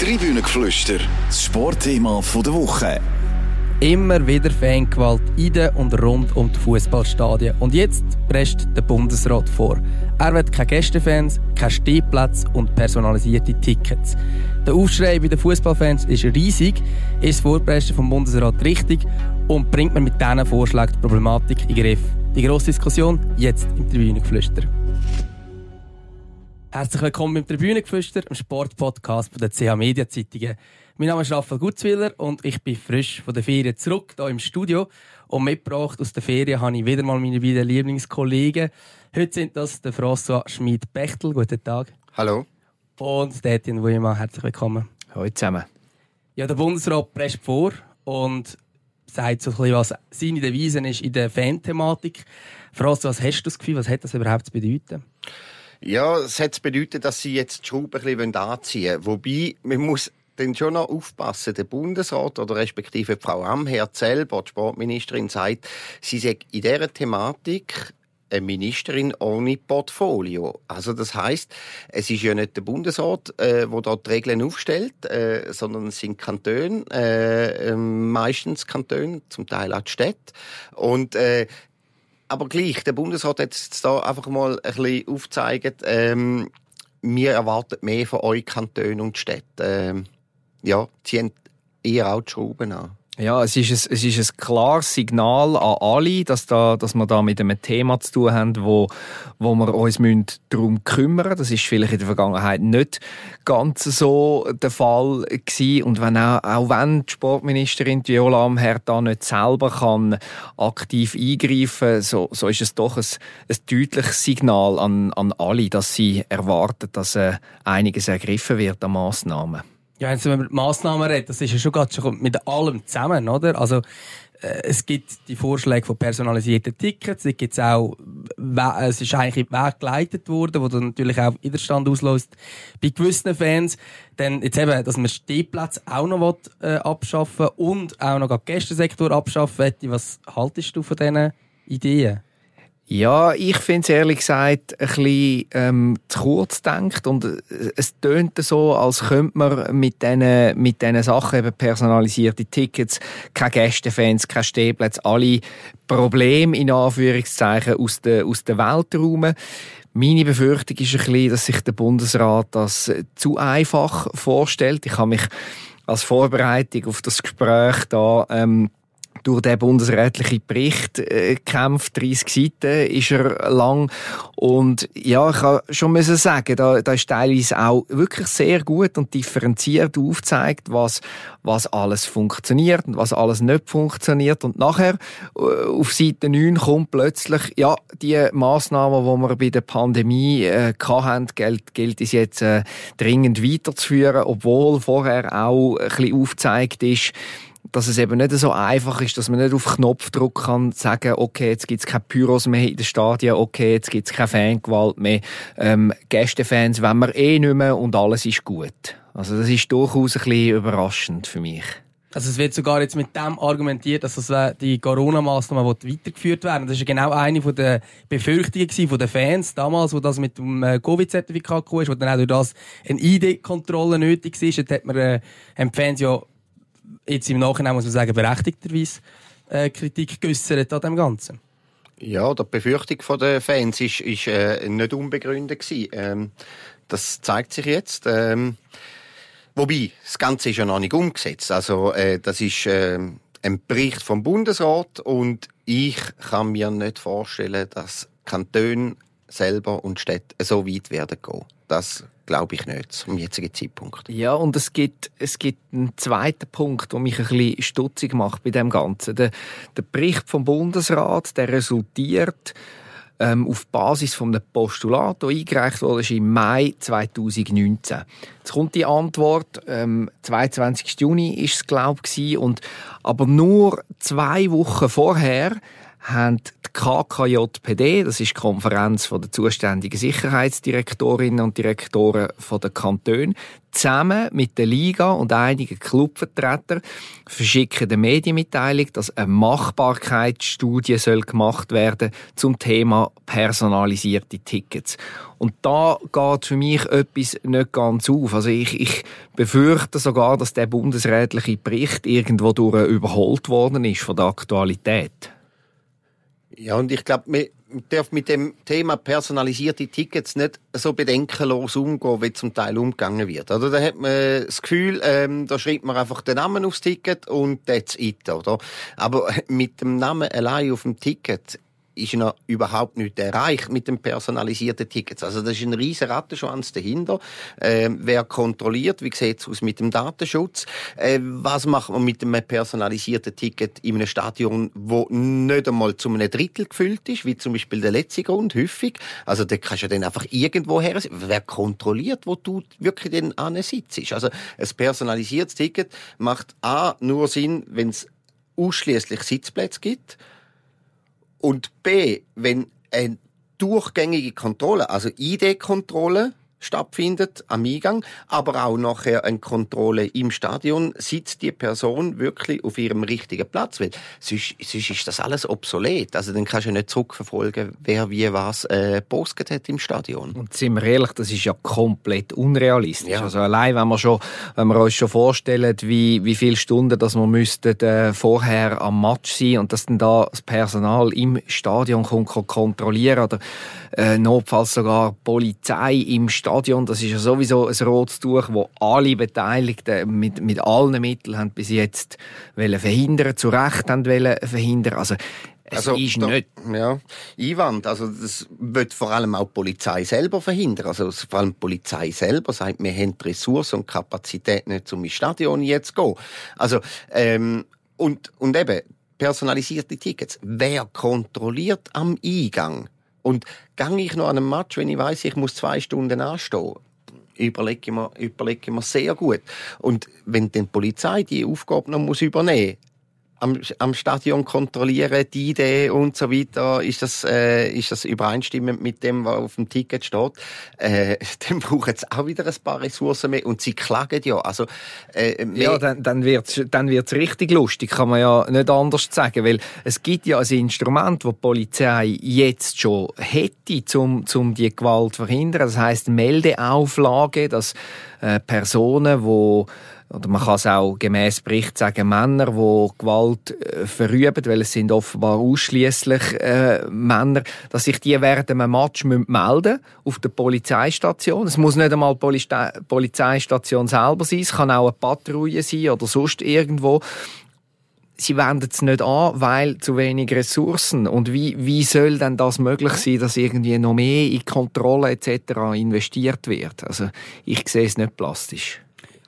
Tribünengeflüster, das Sportthema der Woche. Immer wieder Fangewalt in den und rund um die Fußballstadien. Und jetzt presst der Bundesrat vor. Er will keine Gästefans, keine Stehplätze und personalisierte Tickets. Der Aufschrei bei den Fußballfans ist riesig. Ist das Vorpreschen vom Bundesrat richtig und bringt man mit diesen Vorschlägen die Problematik in den Griff? Die grosse Diskussion jetzt im Tribünengeflüster. Herzlich willkommen im Tribünengeflüster, im Sportpodcast von der CH Media Zeitungen. Mein Name ist Raphael Gutzwiller und ich bin frisch von der Ferien zurück hier im Studio. Und mitgebracht aus der Ferien habe ich wieder mal meine beiden Lieblingskollegen. Heute sind das der François Schmid-Bechtel. Guten Tag. Hallo. Und der Etienne Wuillemann. Herzlich willkommen. Hallo zusammen. Ja, der Bundesrat presst vor und sagt so ein bisschen, was seine Devise ist in der Fan-Thematik. François, was hast du das Gefühl, was hat das überhaupt zu bedeuten? Ja, es hat bedeutet, dass sie jetzt die Schraube ein bisschen anziehen wollen. Wobei, man muss dann schon noch aufpassen. Der Bundesrat oder respektive Frau Amherd selber, die Sportministerin, sagt, sie sei in dieser Thematik eine Ministerin ohne Portfolio. Also das heißt, es ist ja nicht der Bundesrat, äh, wo dort die Regeln aufstellt, äh, sondern es sind Kantone, äh, ähm, meistens Kantone, zum Teil auch die Städte. Und äh, aber gleich, der Bundesrat hat jetzt da einfach mal ein bisschen aufgezeigt, ähm, wir erwarten mehr von euch Kantonen und Städten. Ähm, ja, ziehen eher auch die Schrauben an. Ja, es ist, ein, es ist ein klares Signal an alle, dass, da, dass wir da mit einem Thema zu tun haben, wo, wo wir uns darum kümmern müssen. Das ist vielleicht in der Vergangenheit nicht ganz so der Fall gewesen. Und wenn auch, auch wenn die Sportministerin Viola Amherd da nicht selber kann aktiv eingreifen so, so ist es doch ein, ein deutliches Signal an, an alle, dass sie erwarten, dass äh, einiges ergriffen wird an Massnahmen. Ja, wenn man über Massnahmen redet, das ist ja schon gerade schon mit allem zusammen, oder? Also, äh, es gibt die Vorschläge von personalisierten Tickets, es gibt auch, es ist eigentlich in Weg geleitet worden, wo dann natürlich auch Widerstand auslöst bei gewissen Fans. Dann jetzt eben, dass man Stehplätze auch noch will, äh, abschaffen und auch noch den Gästensektor abschaffen will. Was haltest du von diesen Ideen? Ja, ich finde es ehrlich gesagt ein bisschen ähm, zu kurz gedacht und äh, es tönt so, als könnte man mit diesen mit diesen Sachen, eben personalisierte Tickets, keine Gästefans, keine Stehplätze, alle Probleme in Anführungszeichen aus der, aus der Welt räumen. Meine Befürchtung ist ein bisschen, dass sich der Bundesrat das zu einfach vorstellt. Ich habe mich als Vorbereitung auf das Gespräch da ähm, durch den bundesrätlichen Bericht äh, kämpft. 30 Seiten ist er lang. Und ja, ich kann schon müssen sagen, da, da ist teilweise auch wirklich sehr gut und differenziert aufgezeigt, was, was alles funktioniert und was alles nicht funktioniert. Und nachher, äh, auf Seite 9 kommt plötzlich, ja, die Massnahmen, die wir bei der Pandemie äh, hatten, gilt, gilt es jetzt äh, dringend weiterzuführen, obwohl vorher auch ein bisschen aufgezeigt ist, dass es eben nicht so einfach ist, dass man nicht auf Knopfdruck kann sagen, okay, jetzt gibt's keine Pyros mehr in den Stadien, okay, jetzt gibt's keine Fangewalt mehr, ähm, Gästefans wenn wir eh nicht mehr und alles ist gut. Also das ist durchaus ein bisschen überraschend für mich. Also es wird sogar jetzt mit dem argumentiert, dass das die Corona-Maßnahmen weitergeführt werden. Das ist genau eine der Befürchtungen der Fans damals, wo das mit dem äh, Covid-Zertifikat kam, wo dann auch durch das eine ID-Kontrolle nötig war. Dort hat man, äh, haben die Fans ja jetzt im Nachhinein muss man sagen, berechtigterweise äh, Kritik geäußert an dem Ganzen. Ja, die Befürchtung der Fans ist äh, nicht unbegründet. Ähm, das zeigt sich jetzt. Ähm, wobei, das Ganze ist ja noch nicht umgesetzt. Also, äh, das ist äh, ein Bericht vom Bundesrat und ich kann mir nicht vorstellen, dass Kantone selber und Städte so weit werden gehen. Das glaube ich nicht zum jetzigen Zeitpunkt. Ja, und es gibt, es gibt einen zweiten Punkt, der mich ein bisschen stutzig macht bei dem Ganzen. Der, der Bericht vom Bundesrat, der resultiert ähm, auf Basis von einem Postulat, das eingereicht wurde, im Mai 2019. Jetzt kommt die Antwort, ähm, 22. Juni ist es, glaube ich, aber nur zwei Wochen vorher haben die KKJPD, das ist die Konferenz der zuständigen Sicherheitsdirektorinnen und Direktoren der Kantone, zusammen mit der Liga und einigen Clubvertretern verschicken eine Medienmitteilung, dass eine Machbarkeitsstudie soll gemacht werden zum Thema personalisierte Tickets. Und da geht für mich etwas nicht ganz auf. Also ich, ich befürchte sogar, dass der bundesrätliche Bericht irgendwo durch überholt worden ist von der Aktualität. Ja, und ich glaube, man darf mit dem Thema personalisierte Tickets nicht so bedenkenlos umgehen, wie zum Teil umgegangen wird. Oder da hat man das Gefühl, ähm, da schreibt man einfach den Namen aufs Ticket und that's it, oder? Aber mit dem Namen allein auf dem Ticket ist noch überhaupt nicht erreicht mit den personalisierten Tickets. Also das ist ein riesen Rattenschwanz dahinter. Äh, wer kontrolliert? Wie sieht es aus mit dem Datenschutz? Äh, was macht man mit einem personalisierten Ticket in einem Stadion, wo nicht einmal zu einem Drittel gefüllt ist, wie zum Beispiel der letzte Grund, häufig. Also da kannst du dann einfach irgendwo her. Wer kontrolliert, wo du wirklich den sitzt? Also ein personalisiertes Ticket macht A nur Sinn, wenn es ausschließlich Sitzplätze gibt und B, wenn eine durchgängige Kontrolle, also ID-Kontrolle, stattfindet am Eingang, aber auch nachher eine Kontrolle im Stadion, sitzt die Person wirklich auf ihrem richtigen Platz, weil sonst, sonst ist das alles obsolet. Also dann kannst du nicht zurückverfolgen, wer wie was äh, postet hat im Stadion. Und sind wir ehrlich, das ist ja komplett unrealistisch. Ja. Also allein, wenn wir schon, wenn wir uns schon vorstellen, wie, wie viele Stunden, dass wir müssten äh, vorher am Match sein und dass dann da das Personal im Stadion kommt, kontrollieren oder äh, notfalls sogar Polizei im Stadion. Das ist ja sowieso ein rotes Tuch, wo alle Beteiligten mit, mit allen Mitteln haben bis jetzt wollen verhindern, zu Recht haben wollen verhindern. Also, es also, ist da, nicht. Ja, Einwand. Also, das wird vor allem auch die Polizei selber verhindern. Also, vor allem die Polizei selber sagt, wir haben die Ressourcen und Kapazität nicht, um ins Stadion jetzt zu gehen. Also, ähm, und, und eben, personalisierte Tickets. Wer kontrolliert am Eingang? Und gehe ich noch an einem Match, wenn ich weiß, ich muss zwei Stunden anstehen, überlege ich mir, überlege ich mir sehr gut. Und wenn dann die Polizei die Aufgabe noch muss übernehmen am, am Stadion kontrollieren, die Idee und so weiter, ist das, äh, ist das übereinstimmend mit dem, was auf dem Ticket steht, äh, dann brauchen sie auch wieder ein paar Ressourcen mehr und sie klagen ja. Also, äh, ja, dann, dann wird's dann wird's richtig lustig, kann man ja nicht anders sagen, weil es gibt ja ein Instrument, das die Polizei jetzt schon hätte, um, um die Gewalt zu verhindern. Das heißt Meldeauflage, dass äh, Personen, die oder man kann es auch gemäß Bericht sagen, Männer, die Gewalt äh, verüben, weil es sind offenbar ausschließlich äh, Männer, dass sich die während einem Match melden auf der Polizeistation. Es muss nicht einmal die Polizeistation selber sein, es kann auch eine Patrouille sein oder sonst irgendwo. Sie wenden es nicht an, weil zu wenig Ressourcen. Und wie, wie soll denn das möglich sein, dass irgendwie noch mehr in Kontrolle etc. investiert wird? Also ich sehe es nicht plastisch.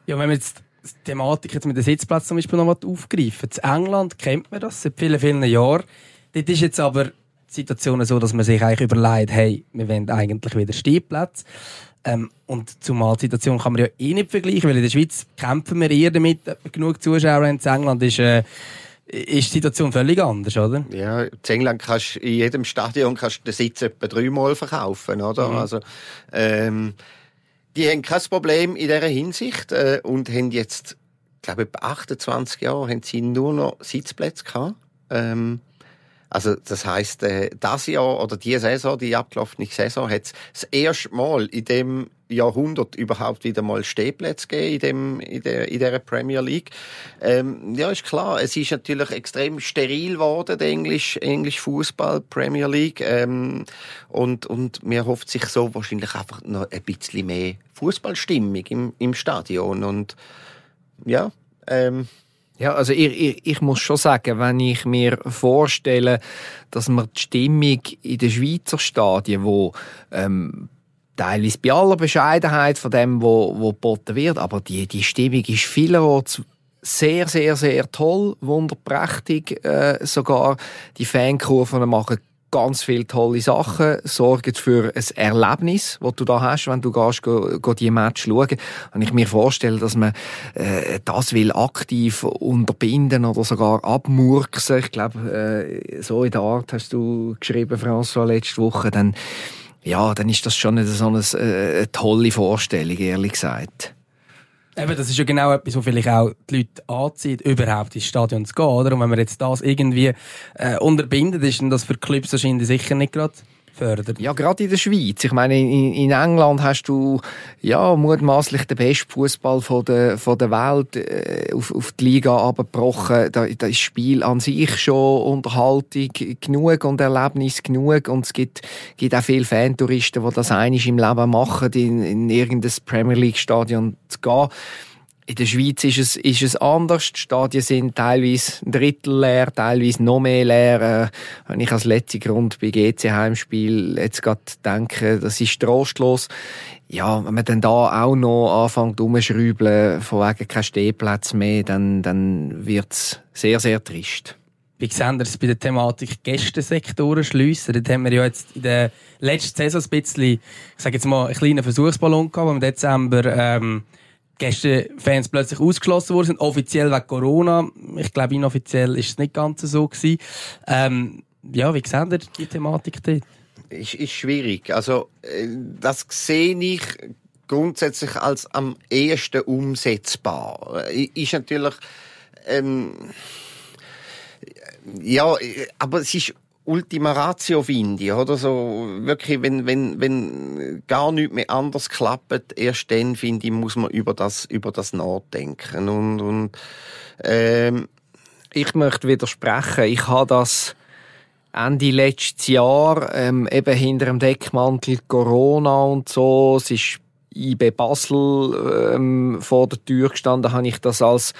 Ja, wenn man jetzt die Thematik jetzt mit dem Sitzplatz zum Beispiel noch aufgreifen. In England kennt man das seit vielen, vielen Jahren. Dort ist jetzt aber die Situation so, dass man sich eigentlich überlegt, hey, wir wollen eigentlich wieder Stehplätze. Ähm, und zumal die Situation kann man ja eh nicht vergleichen, weil in der Schweiz kämpfen wir eher damit, genug Zuschauer haben. In England ist, äh, ist die Situation völlig anders, oder? Ja, in England kannst in jedem Stadion kannst du den Sitz etwa dreimal verkaufen, oder? Mhm. Also, ähm, die haben kein Problem in dieser Hinsicht äh, und haben jetzt, glaube ich, 28 Jahre haben sie nur noch Sitzplätze gehabt. Ähm, also das heißt, äh, das Jahr oder die Saison, die abgelaufene Saison, hat es das erste Mal in dem Jahrhundert überhaupt wieder mal Stehplätze gegeben in, dem, in, der, in der Premier League. Ähm, ja, ist klar, es ist natürlich extrem steril geworden, der Englisch, Englisch Fußball Premier League. Ähm, und, und mir hofft sich so wahrscheinlich einfach noch ein bisschen mehr Fußballstimmung im, im Stadion. Und ja, ähm, ja, also ich, ich, ich muss schon sagen, wenn ich mir vorstelle, dass man die Stimmung in den Schweizer Stadien, wo ähm, teilweise bei aller Bescheidenheit von dem, wo, wo geboten wird, aber die, die Stimmung ist vielerorts sehr, sehr, sehr toll, wunderprächtig äh, sogar. Die Fankurven machen ganz viele tolle Sachen, sorgen für ein Erlebnis, das du da hast, wenn du gehst, go, go die Match schauen. Und ich mir vorstelle, dass man äh, das will aktiv unterbinden oder sogar abmurksen. Ich glaube, äh, so in der Art hast du geschrieben, François, letzte Woche. Dann, ja, dann ist das schon nicht so eine, äh, eine tolle Vorstellung, ehrlich gesagt. Eben, das ist ja genau etwas, was vielleicht auch die Leute anzieht, überhaupt ins Stadion zu gehen, oder? Und wenn man jetzt das irgendwie äh, unterbindet, ist dann das für Clubs wahrscheinlich sicher nicht gerade fördert. Ja, gerade in der Schweiz. Ich meine, in, in England hast du ja mutmaßlich den besten Fußball von der, von der Welt äh, auf, auf die Liga abgebrochen. Da, da ist das Spiel an sich schon Unterhaltung genug und Erlebnis genug. Und es gibt, gibt auch viele Fantouristen, die das einig im Leben machen, in, in irgendein Premier League Stadion zu gehen. In der Schweiz ist es, ist es anders. Die Stadien sind teilweise ein Drittel leer, teilweise noch mehr leer. Äh, wenn ich als letzter Grund bei GC Heimspiel jetzt gerade denke, das ist trostlos. Ja, wenn man dann da auch noch anfängt umzuschrauben, von wegen kein Stehplatz mehr, dann, dann wird's sehr, sehr trist. Wie sehen es bei der Thematik Gästensektoren schliessen? Dort haben wir ja jetzt in der letzten Saison ein bisschen, ich sage jetzt mal, einen kleinen Versuchsballon gehabt, wo im Dezember, ähm, Gästefans plötzlich ausgeschlossen worden sind, offiziell wegen Corona. Ich glaube, inoffiziell ist es nicht ganz so. Ähm, ja, wie seht ihr die Thematik dort? Ist, ist schwierig. Also, äh, das sehe ich grundsätzlich als am ehesten umsetzbar. Äh, ist natürlich, ähm, ja, aber es ist Ultima Ratio finde ich, oder so wirklich, wenn wenn wenn gar nichts mehr anders klappt, erst dann finde ich muss man über das über das nachdenken und und ähm, ich möchte widersprechen. Ich habe das Ende letztes Jahr ähm, eben hinter dem Deckmantel Corona und so. Es ist IB Basel ähm, vor der Tür gestanden, habe ich das als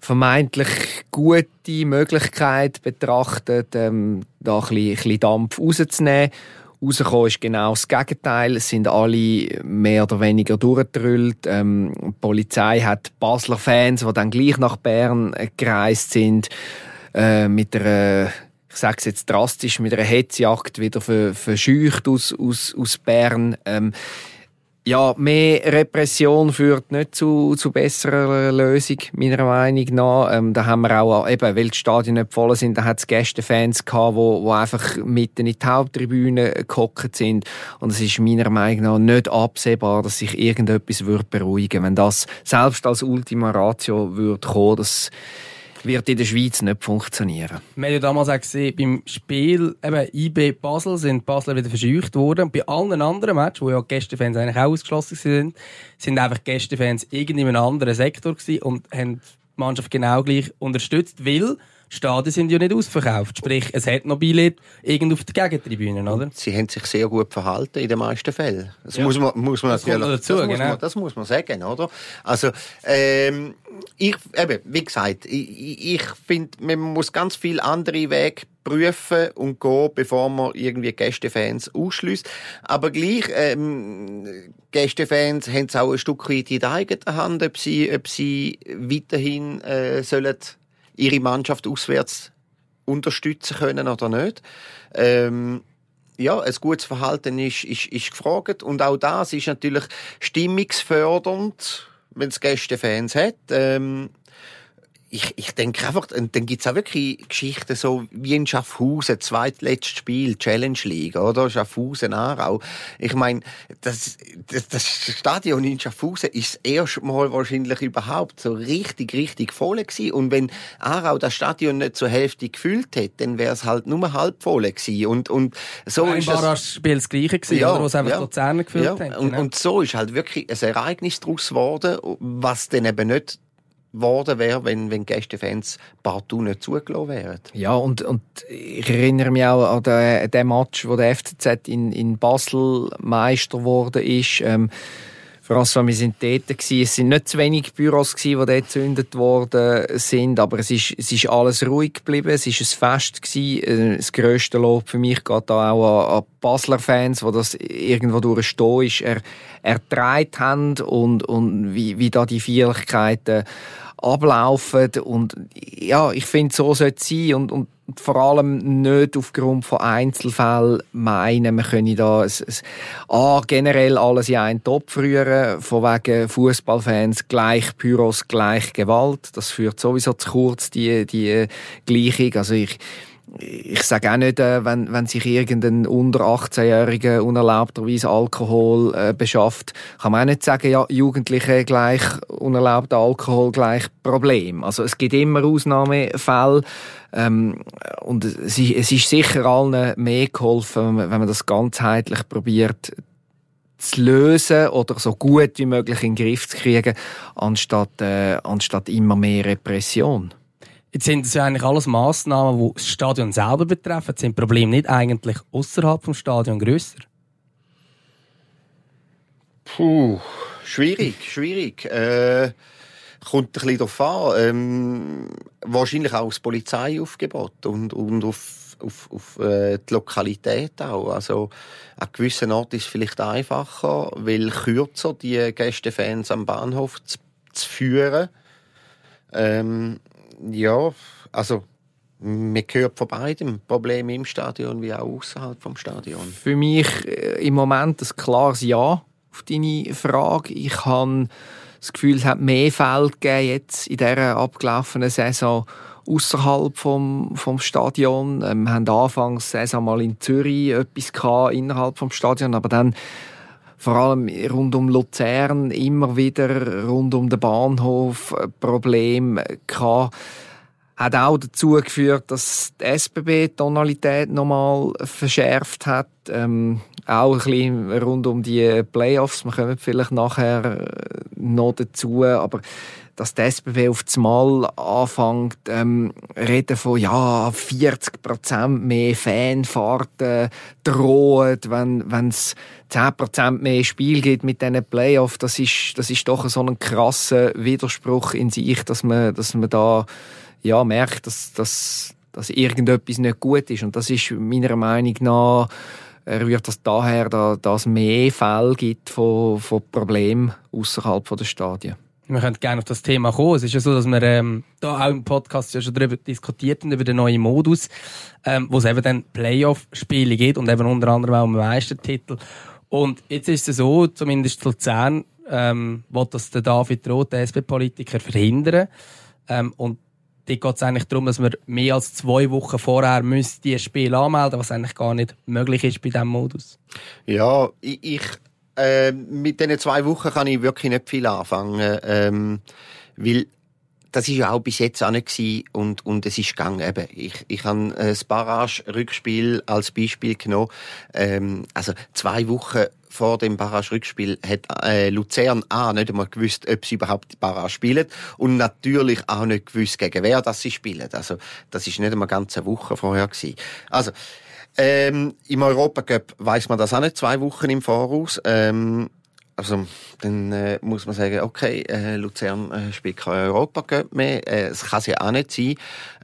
vermeintlich gute Möglichkeit betrachtet, ähm, da ein bisschen, ein bisschen Dampf rauszunehmen. Rausgekommen ist genau das Gegenteil. Es sind alle mehr oder weniger durchgedrüllt. Ähm, die Polizei hat Basler Fans, die dann gleich nach Bern gereist sind, äh, mit einer ich sage es jetzt drastisch, mit einer Hetzjagd wieder verscheucht aus, aus, aus Bern. Ähm, ja, mehr Repression führt nicht zu, zu besserer Lösung, meiner Meinung nach. Ähm, da haben wir auch, eben, weil die Stadien nicht voll sind, da hat es Gästefans gehabt, wo, wo einfach mitten in die Haupttribüne gehockt sind. Und es ist meiner Meinung nach nicht absehbar, dass sich irgendetwas wird beruhigen Wenn das selbst als Ultima Ratio würde kommen, das wird in der Schweiz nicht funktionieren. Wir haben ja damals auch gesehen, beim Spiel eben IB Basel sind Basler wieder verscheucht worden. Bei allen anderen Matches, wo ja Gästefans eigentlich auch ausgeschlossen sind, sind einfach Gästefans irgendwie in einem anderen Sektor gewesen und haben die Mannschaft genau gleich unterstützt, weil Stadien sind ja nicht ausverkauft. Sprich, es hat noch Billett irgendwo auf der Gegentribüne, oder? Sie haben sich sehr gut verhalten in den meisten Fällen. Das ja. muss man, muss man das natürlich, dazu, das, genau. muss man, das muss man sagen, oder? Also, ähm, ich, eben, wie gesagt, ich, ich finde, man muss ganz viele andere Wege prüfen und gehen, bevor man irgendwie Gästefans ausschließt. Aber gleich, ähm, Gästefans haben es auch ein Stück weit in der eigenen Hand, ob sie, ob sie weiterhin äh, sollen ihre Mannschaft auswärts unterstützen können oder nicht. Ähm, ja, ein gutes Verhalten ist, ist, ist gefragt. Und auch das ist natürlich stimmungsfördernd, wenn es Gästefans hat. Ähm, ich, ich denke einfach, und dann gibt's auch wirklich Geschichten so wie in Schaffhausen, zweitletztes Spiel, Challenge League, oder? Schaffhausen, Aarau. Ich meine, das, das, das Stadion in Schaffhausen ist das erste Mal wahrscheinlich überhaupt so richtig, richtig voll gewesen. Und wenn Aarau das Stadion nicht zur Hälfte gefüllt hätte, dann wäre es halt nur halb voll gewesen. Und, und so Ein ist das... Spiel das Gleiche gewesen, ja, oder? Was einfach ja, Luzerner gefüllt ja. hat. Und, genau. und so ist halt wirklich ein Ereignis daraus geworden, was dann eben nicht worden wäre, wenn, wenn Gästefans partout nicht zugelassen wären. Ja, und, und ich erinnere mich auch an den, den Match, wo der FCZ in, in Basel Meister geworden ist. Ähm, François, wir sind dort gewesen. Es sind nicht zu wenig Büros gewesen, die dort gezündet worden sind, aber es ist, es ist alles ruhig geblieben. Es ist ein Fest gewesen. Äh, das grösste Lob für mich geht auch an, an Basler Fans, wo das irgendwo durchstehen ist, er, ertreibt haben und, und wie, wie da die Feierlichkeiten ablaufen und ja, ich finde, so sollte es sein und, und vor allem nicht aufgrund von Einzelfällen meinen, man könne da ein, ein, A, generell alles in einen Topf rühren, von wegen Fußballfans gleich Pyros, gleich Gewalt. Das führt sowieso zu kurz, die, die Gleichung. Also ich, ich sage auch nicht, äh, wenn, wenn sich irgendein unter 18-Jähriger unerlaubterweise Alkohol äh, beschafft, kann man auch nicht sagen, ja, Jugendliche gleich unerlaubter Alkohol gleich Problem. Also es gibt immer Ausnahmefälle ähm, und es ist, es ist sicher allen mehr geholfen, wenn man, wenn man das ganzheitlich probiert zu lösen oder so gut wie möglich in den Griff zu kriegen, anstatt, äh, anstatt immer mehr Repression. Jetzt sind das ja eigentlich alles Massnahmen, die das Stadion selber betreffen. Sind Probleme nicht eigentlich außerhalb vom Stadion grösser? Puh, schwierig, schwierig. Äh, kommt ein bisschen darauf an. Ähm, wahrscheinlich auch das Polizeiaufgebot und, und auf, auf, auf äh, die Lokalität auch. Also, an gewissen Orten ist es vielleicht einfacher, weil kürzer die Gästefans am Bahnhof zu, zu führen. Ähm, ja, also man hört von beidem Probleme im Stadion wie auch außerhalb vom Stadion. Für mich äh, im Moment ein klares Ja auf deine Frage. Ich habe das Gefühl, es hat mehr Fälle gegeben jetzt in dieser abgelaufenen Saison außerhalb vom, vom Stadion. Ähm, wir haben anfangs Saison mal in Zürich etwas innerhalb vom Stadion, aber dann vor allem rund um Luzern immer wieder rund um den Bahnhof Probleme gehabt. Hat auch dazu geführt, dass die SBB Tonalität nochmal verschärft hat. Ähm, auch ein bisschen rund um die Playoffs. Wir kommen vielleicht nachher noch dazu. Aber dass die SBB auf das Mal anfängt, ähm, reden von, ja, 40 Prozent mehr Fanfahrten drohen, wenn es 10 Prozent mehr Spiel gibt mit diesen Playoffs. Das ist, das ist doch so ein krasser Widerspruch in sich, dass man, dass man da, ja, merkt, dass, dass, dass irgendetwas nicht gut ist. Und das ist meiner Meinung nach, rührt das daher, dass es mehr Fälle gibt von, von Problemen außerhalb der Stadien. Wir können gerne auf das Thema kommen. Es ist ja so, dass wir ähm, da auch im Podcast ja schon darüber diskutiert haben, über den neuen Modus, ähm, wo es eben dann Playoff-Spiele geht und eben unter anderem auch um Meistertitel. Und jetzt ist es so, zumindest Luzern, ähm, will das der David Roth, der SP-Politiker, verhindern. Ähm, und dort geht es eigentlich darum, dass man mehr als zwei Wochen vorher müsste die Spiele anmelden, was eigentlich gar nicht möglich ist bei diesem Modus. Ja, ich, ich äh, mit diesen zwei Wochen kann ich wirklich nicht viel anfangen, ähm, weil das ist ja auch bis jetzt auch nicht und, und es ist gegangen. Eben, ich, ich habe das Barrage-Rückspiel als Beispiel genommen. Ähm, also zwei Wochen vor dem Barrage-Rückspiel hat äh, Luzern A nicht einmal gewusst, ob sie überhaupt Barrage spielen und natürlich auch nicht gewusst, gegen wer das sie spielen. Also das ist nicht einmal ganz eine Woche vorher gewesen. Also ähm, Im Europacup weiß man das auch nicht zwei Wochen im Voraus. Ähm, also dann äh, muss man sagen, okay, äh, Luzern äh, spielt kein Europacup mehr. Äh, es kann ja auch nicht sein.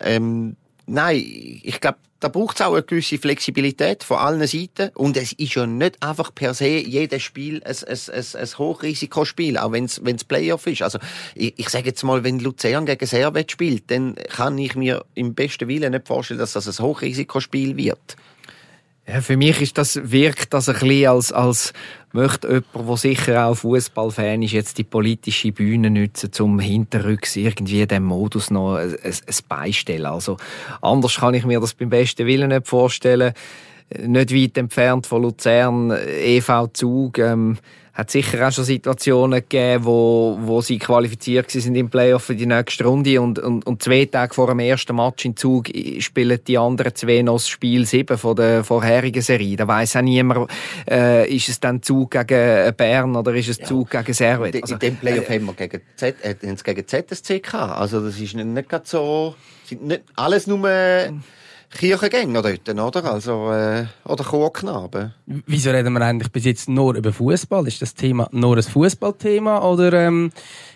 Ähm, nein, ich glaube, da braucht es auch eine gewisse Flexibilität von allen Seiten. Und es ist ja nicht einfach per se jedes Spiel ein, ein, ein, ein Hochrisikospiel, auch wenn es Playoff ist. Also ich, ich sage jetzt mal, wenn Luzern gegen Servet spielt, dann kann ich mir im besten Willen nicht vorstellen, dass das ein Hochrisikospiel wird. Ja, für mich ist das, wirkt das ein bisschen als, als möchte jemand, der sicher auch Fußballfan ist, jetzt die politische Bühne nutzen, um hinterrücks irgendwie dem Modus noch ein, ein, ein beistellen. Also, anders kann ich mir das beim besten Willen nicht vorstellen. Nicht weit entfernt von Luzern, EV Zug, ähm, hat sicher auch schon Situationen gegeben, wo, wo sie qualifiziert sind im Playoff für die nächste Runde und, und, und zwei Tage vor dem ersten Match in Zug spielen die anderen zwei noch das Spiel 7 von der vorherigen Serie. Da weiss auch niemand, äh, ist es dann Zug gegen Bern oder ist es ja. Zug gegen Servet? Also, in dem Playoff äh, haben wir gegen, Z, äh, gegen ZSC gehabt. Also das ist nicht, nicht so, sind nicht alles nur Kirchengänger dort, oder? Also, äh, oder Chorknaben. Wieso reden wir eigentlich bis jetzt nur über Fußball? Ist das Thema nur ein Fußballthema oder ähm,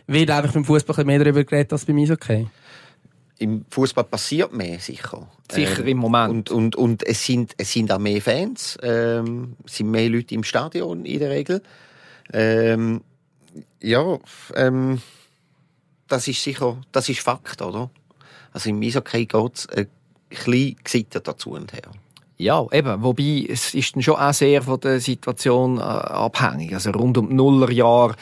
wird einfach beim Fußball mehr darüber geredet als beim Eishockey? Im Fußball passiert mehr, sicher. Sicher ähm, im Moment. Und, und, und es, sind, es sind auch mehr Fans, ähm, es sind mehr Leute im Stadion in der Regel. Ähm, ja, ähm, das ist sicher, das ist Fakt, oder? Also im Eishockey geht es äh, bisschen gesitteter zu und her. Ja, eben. Wobei, es ist dann schon auch sehr von der Situation äh, abhängig. Also rund um die Nullerjahre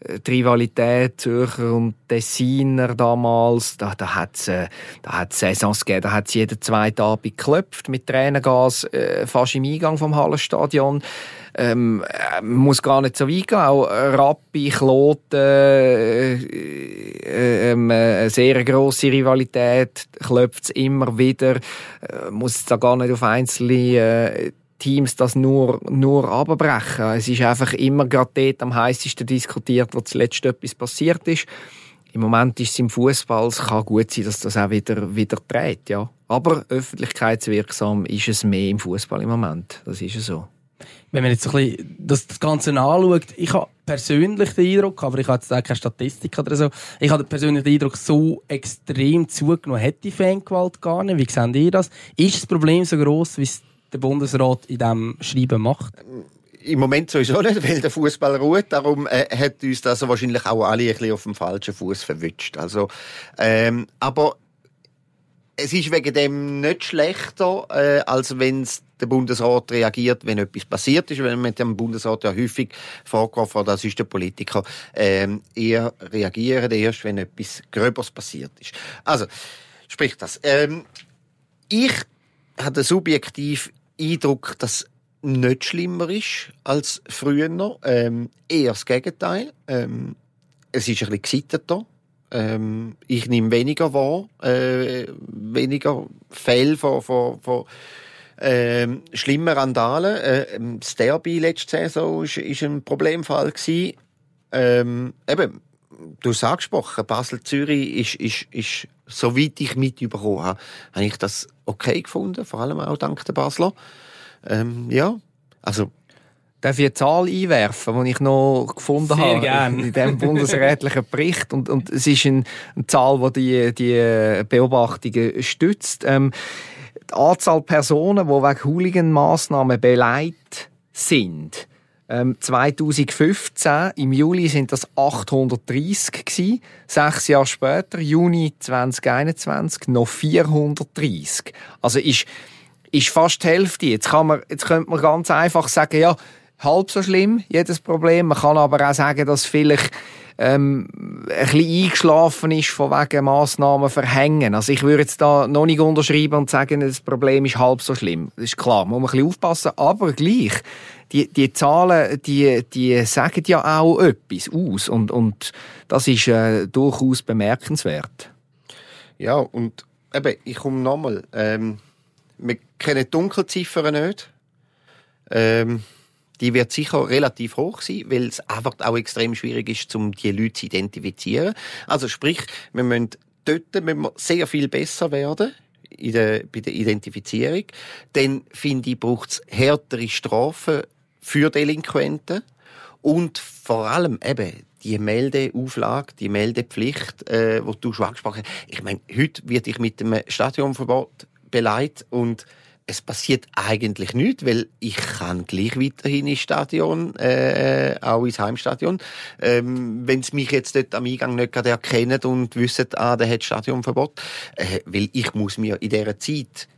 äh, die Rivalität Zürcher und Tessiner damals, da, da hat es äh, da hat's Saisons gegeben, da hat es jeden zweiten Abend geklopft mit Tränengas äh, fast im Eingang vom Hallenstadion. Ähm, äh, muss gar nicht so weit gehen. Auch Rappi, Kloten, äh, äh, ähm, äh, eine sehr grosse Rivalität, klopft es immer wieder. Äh, muss da gar nicht auf einzelne äh, Teams das nur, nur abbrechen. Es ist einfach immer gerade dort am heißesten diskutiert, wo zuletzt etwas passiert ist. Im Moment ist es im Fußball. Es kann gut sein, dass das auch wieder, wieder dreht, ja. Aber öffentlichkeitswirksam ist es mehr im Fußball im Moment. Das ist so. Wenn man jetzt ein bisschen das, Ganze anschaut, ich habe persönlich den Eindruck, aber ich habe jetzt auch keine Statistik oder so, ich habe persönlich den Eindruck, so extrem zugenommen hat die Fangewalt gar nicht. Wie seht ihr das? Ist das Problem so groß, wie es der Bundesrat in diesem Schreiben macht? Im Moment sowieso nicht, weil der Fußball ruht. Darum äh, hat uns das wahrscheinlich auch alle ein bisschen auf dem falschen Fuß verwünscht. Also, ähm, aber es ist wegen dem nicht schlechter, äh, als wenn der Bundesrat reagiert, wenn etwas passiert ist. Wenn mit dem Bundesrat ja häufig vorgeworfen das ist der Politiker, ähm, eher reagieren erst, wenn etwas Gröberes passiert ist. Also, sprich das. Ähm, ich hatte subjektiv Eindruck, dass nicht schlimmer ist als früher. Ähm, eher das Gegenteil. Ähm, es ist ein bisschen gesitteter. Ähm, ich nehme weniger wahr, äh, weniger Fälle von, von, von ähm, schlimmen Randalen. Äh, das Derby letzte Saison ist ein Problemfall gewesen. Ähm, eben, du hast angesprochen, Basel-Zürich ist, ist, ist, soweit ich mitbekommen habe, habe ich das okay gefunden, vor allem auch dank der Basler. Ähm, ja, also Darf ich eine Zahl einwerfen, die ich noch gefunden Sehr habe gern. in diesem bundesrätlichen Bericht? Und, und es ist ein, eine Zahl, die die Beobachtungen stützt. Ähm, die Anzahl Personen, die wegen Hooligan-Massnahmen beleidigt sind, ähm, 2015, im Juli sind das 830 gewesen. Sechs Jahre später, Juni 2021, noch 430. Also ist, ist fast die Hälfte. Jetzt, kann man, jetzt könnte man ganz einfach sagen, ja, halb so schlimm, jedes Problem. Man kann aber auch sagen, dass vielleicht ähm, ein bisschen eingeschlafen ist von wegen Massnahmen verhängen. Also ich würde jetzt da noch nicht unterschreiben und sagen, das Problem ist halb so schlimm. Das ist klar, muss man ein bisschen aufpassen, aber gleich. Die, die Zahlen, die, die sagen ja auch etwas aus und, und das ist äh, durchaus bemerkenswert. Ja, und eben, ich komme nochmal. Ähm, wir kennen Dunkelziffern nicht. Ähm, die wird sicher relativ hoch sein, weil es einfach auch extrem schwierig ist, um die Leute zu identifizieren. Also sprich, wir müssen dort müssen wir sehr viel besser werden in der, bei der Identifizierung. Dann, finde ich, braucht es härtere Strafen für Delinquenten und vor allem eben die Meldeauflage, die Meldepflicht, äh, wo du schon angesprochen hast. Ich meine, heute wird ich mit dem Stadionverbot beleidigt und es passiert eigentlich nichts, weil ich kann gleich weiterhin ins Stadion, äh, auch ins Heimstadion. Ähm, Wenn sie mich jetzt dort am Eingang nicht erkennen und wissen, ah, der hat Stadionverbot, äh, weil ich muss mir in dieser Zeit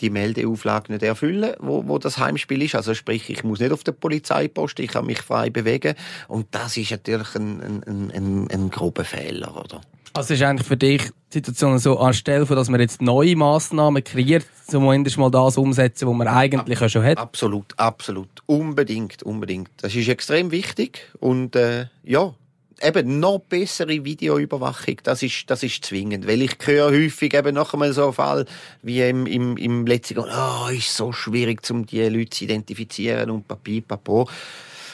die Meldeauflage nicht erfüllen, wo, wo das Heimspiel ist. Also sprich, ich muss nicht auf der Polizeipost, ich kann mich frei bewegen. Und das ist natürlich ein, ein, ein, ein grober Fehler, oder? Also ist eigentlich für dich die Situation so, anstelle von, dass man jetzt neue Massnahmen kreiert, zumindest mal das umsetzen, was man eigentlich ja schon hat? Absolut, absolut. Unbedingt, unbedingt. Das ist extrem wichtig. Und äh, ja, eben noch bessere Videoüberwachung, das ist, das ist zwingend. Weil ich höre häufig eben noch einmal so einen Fall wie im, im, im letzten Jahr, oh, ist so schwierig, um die Leute zu identifizieren und Papier, Papo.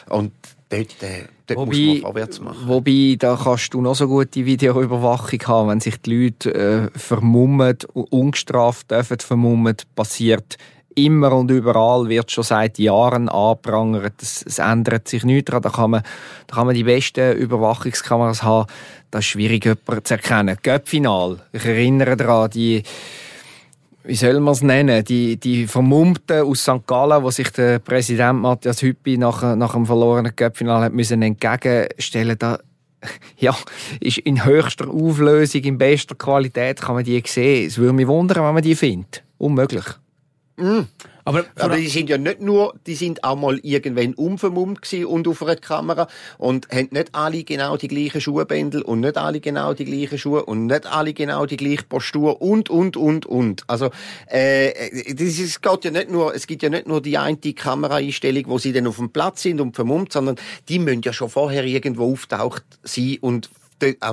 Und dort, äh, dort Wobei, muss man vorwärts machen. Wobei, da kannst du noch so gute Videoüberwachung haben, wenn sich die Leute äh, vermummen, ungestraft dürfen vermummen, passiert immer und überall, wird schon seit Jahren angeprangert. Es, es ändert sich nichts daran. Da kann, man, da kann man die besten Überwachungskameras haben. Das ist schwierig, jemanden zu erkennen. Göppfinal. Ich erinnere daran, die wie soll man es nennen, die, die Vermummten aus St. Gallen, wo sich der Präsident Matthias Hüppi nach, nach dem verlorenen Cup-Final hat müssen entgegenstellen da ja, ist in höchster Auflösung, in bester Qualität kann man die sehen. Es würde mich wundern, wenn man die findet. Unmöglich. Mm. Aber, aber die sind ja nicht nur, die sind auch mal irgendwann umvermummt und auf einer Kamera und haben nicht alle genau die gleichen Schuhbändel und nicht alle genau die gleichen Schuhe und nicht alle genau die gleiche Postur und, und, und, und. Also, äh, das ist, geht ja nicht nur, es gibt ja nicht nur die eine Kameraeinstellung, wo sie dann auf dem Platz sind und vermummt, sondern die müssen ja schon vorher irgendwo auftaucht sein und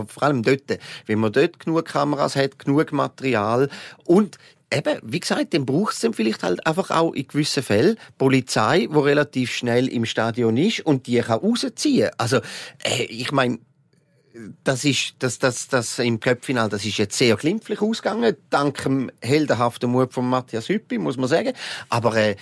vor allem dort, wenn man dort genug Kameras hat, genug Material und eben, wie gesagt, dann braucht es dann vielleicht halt einfach auch in gewissen Fällen Polizei, die relativ schnell im Stadion ist und die kann rausziehen. Also, äh, ich meine, das ist, das, das, das im Köpfinal, das ist jetzt sehr glimpflich ausgegangen, dank dem heldenhaften Mut von Matthias Hüppi, muss man sagen. Aber, äh,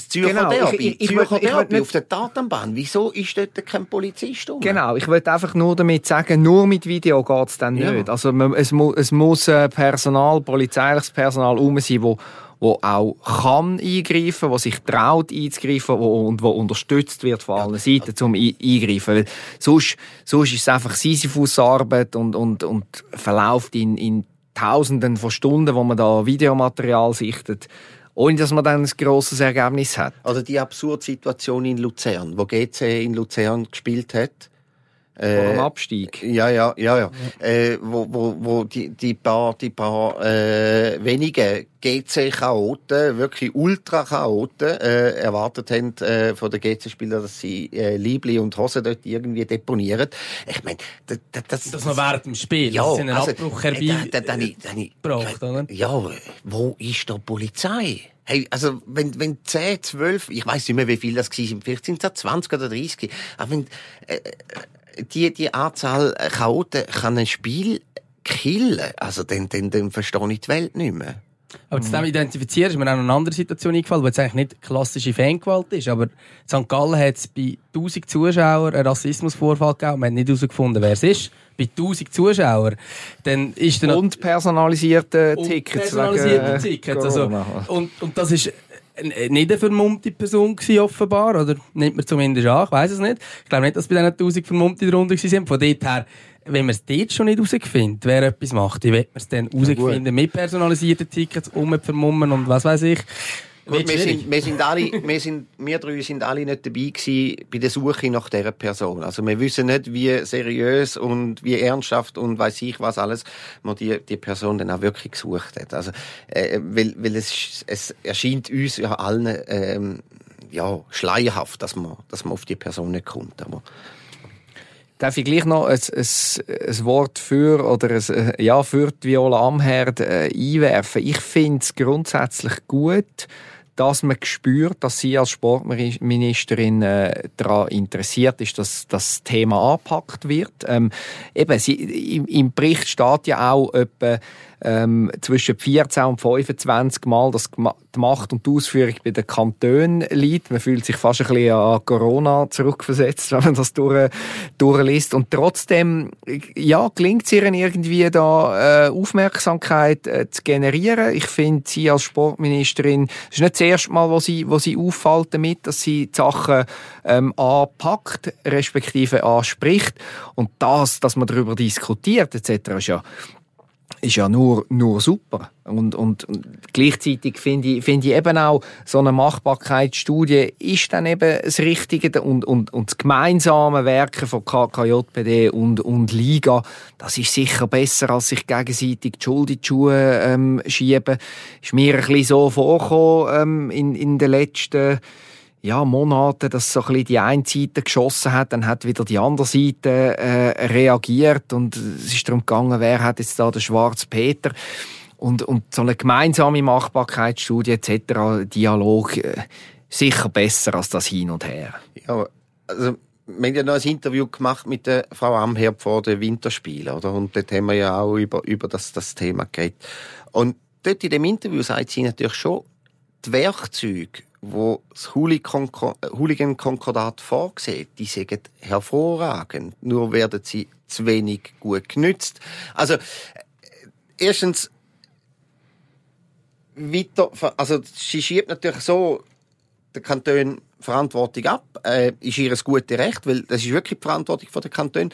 das Zürcher genau, Derby, ich, ich, Zürcher ich, Derby nicht... auf der Tatanbahn. Wieso ist dort kein Polizist rum? Genau, ich wollte einfach nur damit sagen, nur mit Video geht es dann nicht. Ja. Also es, mu es muss äh, Personal, polizeiliches Personal rum sein, wo wo auch kann eingreifen, wo sich traut einzugreifen wo, und wo unterstützt wird von allen Seiten zum eingreifen. Weil sonst, sonst ist es einfach Sisyphus-Arbeit und, und, und verläuft in, in Tausenden von Stunden, wo man da Videomaterial sichtet ohne dass man dann ein grosses Ergebnis hat. Also die absurde Situation in Luzern, wo GC in Luzern gespielt hat, äh, Vor dem Abstieg. Ja, ja, ja, ja. ja. Äh, wo, wo, wo die, die paar, die paar äh, wenige GC-Chaoten, wirklich Ultra-Chaoten, äh, erwartet haben äh, von den GC-Spielern, dass sie äh, Liebli und Hose dort irgendwie deponieren. Ich meine, das, das, das noch während dem Spiel, ja, das sind einen also, Abbruch herbeigebracht, oder? Ja, wo ist da Polizei? Hey, also, wenn, wenn 10, 12, ich weiß nicht mehr, wie viel das war, vielleicht sind es 20 oder 30, aber wenn, äh, die, die Anzahl Chaoten kann ein Spiel killen. Also, dann, dann, dann verstehe ich die Welt nicht mehr. Aber zu dem identifizieren ist mir auch noch eine andere Situation eingefallen, wo es eigentlich nicht klassische Fangewalt ist. Aber in St. Gallen hat es bei 1000 Zuschauern einen Rassismusvorfall gegeben und man hat nicht herausgefunden, wer es ist. Bei 1000 Zuschauern. Dann ist dann und personalisierte Tickets. Und personalisierte Tickets. Also, und, und das ist nicht eine vermummte Person gewesen, offenbar, oder nimmt man zumindest an, ich weiß es nicht. Ich glaube nicht, dass bei diesen 1000 Vermummte drunter sind. Von dort her, wenn man es dort schon nicht herausfindet, wer etwas macht, wie wird man es dann herausfinden mit personalisierten Tickets, um vermummen und was weiß ich. Wir, sind, wir, sind alle, wir, sind, wir drei sind alle nicht dabei gewesen bei der Suche nach dieser Person. Also wir wissen nicht, wie seriös und wie ernsthaft und weiß ich was alles man die, die Person dann auch wirklich gesucht hat. Also, äh, weil, weil es, es erscheint uns ja allen ähm, ja, schleierhaft, dass man, dass man auf die Person nicht kommt. Aber Darf ich gleich noch ein, ein, ein Wort für oder ein, äh, ja, für die Viola Amherd äh, einwerfen? Ich finde es grundsätzlich gut, dass man spürt, dass sie als Sportministerin äh, daran interessiert ist, dass das Thema angepackt wird. Ähm, eben, sie, im, im Bericht steht ja auch etwa ähm, zwischen 14 und 25 Mal, dass die Macht und die Ausführung bei den Kantonen liegt. Man fühlt sich fast ein bisschen an Corona zurückversetzt, wenn man das durch, durchliest. Und trotzdem, ja, gelingt es ihr irgendwie da, äh, Aufmerksamkeit äh, zu generieren. Ich finde, sie als Sportministerin, das ist nicht das erste Mal, wo sie, wo sie auffällt damit, dass sie die Sachen ähm, anpackt, respektive anspricht. Und das, dass man darüber diskutiert, etc., ist ja ist ja nur, nur super. Und, und, und gleichzeitig finde ich, finde ich eben auch, so eine Machbarkeitsstudie ist dann eben das Richtige und, und, und das gemeinsame Werken von KKJPD und, und Liga, das ist sicher besser, als sich gegenseitig die Schuld in die Schuhe ähm, schieben. Ist mir ein bisschen so vorgekommen ähm, in, in den letzten ja, Monate, dass so ein die eine Seite geschossen hat, dann hat wieder die andere Seite äh, reagiert und es ist darum gegangen, wer hat jetzt da den Schwarz Peter und, und so eine gemeinsame Machbarkeitsstudie etc., Dialog, äh, sicher besser als das Hin und Her. Ja, also wir haben ja noch ein Interview gemacht mit der Frau Amherd vor den Winterspielen, oder? Und dort haben wir ja auch über, über das, das Thema geredet. Und dort in dem Interview sagt sie natürlich schon, die Werkzeuge, wo das Hooligan-Konkordat vorsieht, die sind hervorragend. Nur werden sie zu wenig gut genützt. Also, äh, erstens, weiter, also, sie schiebt natürlich so der Kanton Verantwortung ab, äh, ist ihr ein gutes Recht, weil das ist wirklich die Verantwortung der Kanton.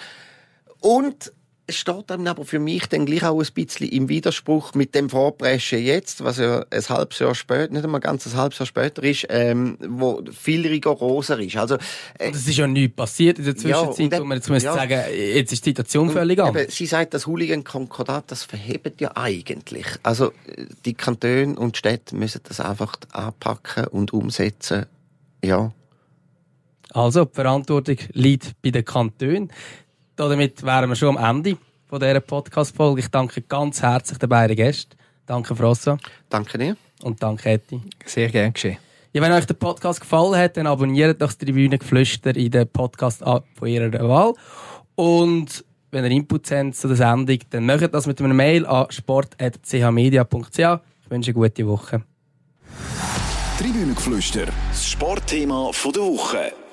Und es steht dann aber für mich dann gleich auch ein bisschen im Widerspruch mit dem Vorpreschen jetzt, was ja ein halbes Jahr später, nicht einmal ganz ein halbes Jahr später ist, ähm, wo viel rigoroser ist. Also, äh, es ist ja nichts passiert in der Zwischenzeit, ja, wo man jetzt ja, sagen jetzt ist die Situation völlig anders. Sie sagt, das Hooligan-Konkordat, das verhebt ja eigentlich. Also, die Kantone und Städte müssen das einfach anpacken und umsetzen. Ja. Also, die Verantwortung liegt bei den Kantonen damit wären wir schon am Ende von dieser Podcast-Folge. Ich danke ganz herzlich den beiden Gästen. Danke, François. Danke dir. Und danke, Eti. Sehr gern geschehen. Ja, wenn euch der Podcast gefallen hat, dann abonniert doch die Tribüne Geflüster in den Podcast-App von ihrer Wahl. Und wenn ihr Inputs habt zu der Sendung, dann macht das mit einer Mail an sport.chmedia.ch. Ich wünsche eine gute Woche. Tribünengeflüster, das Sportthema der Woche.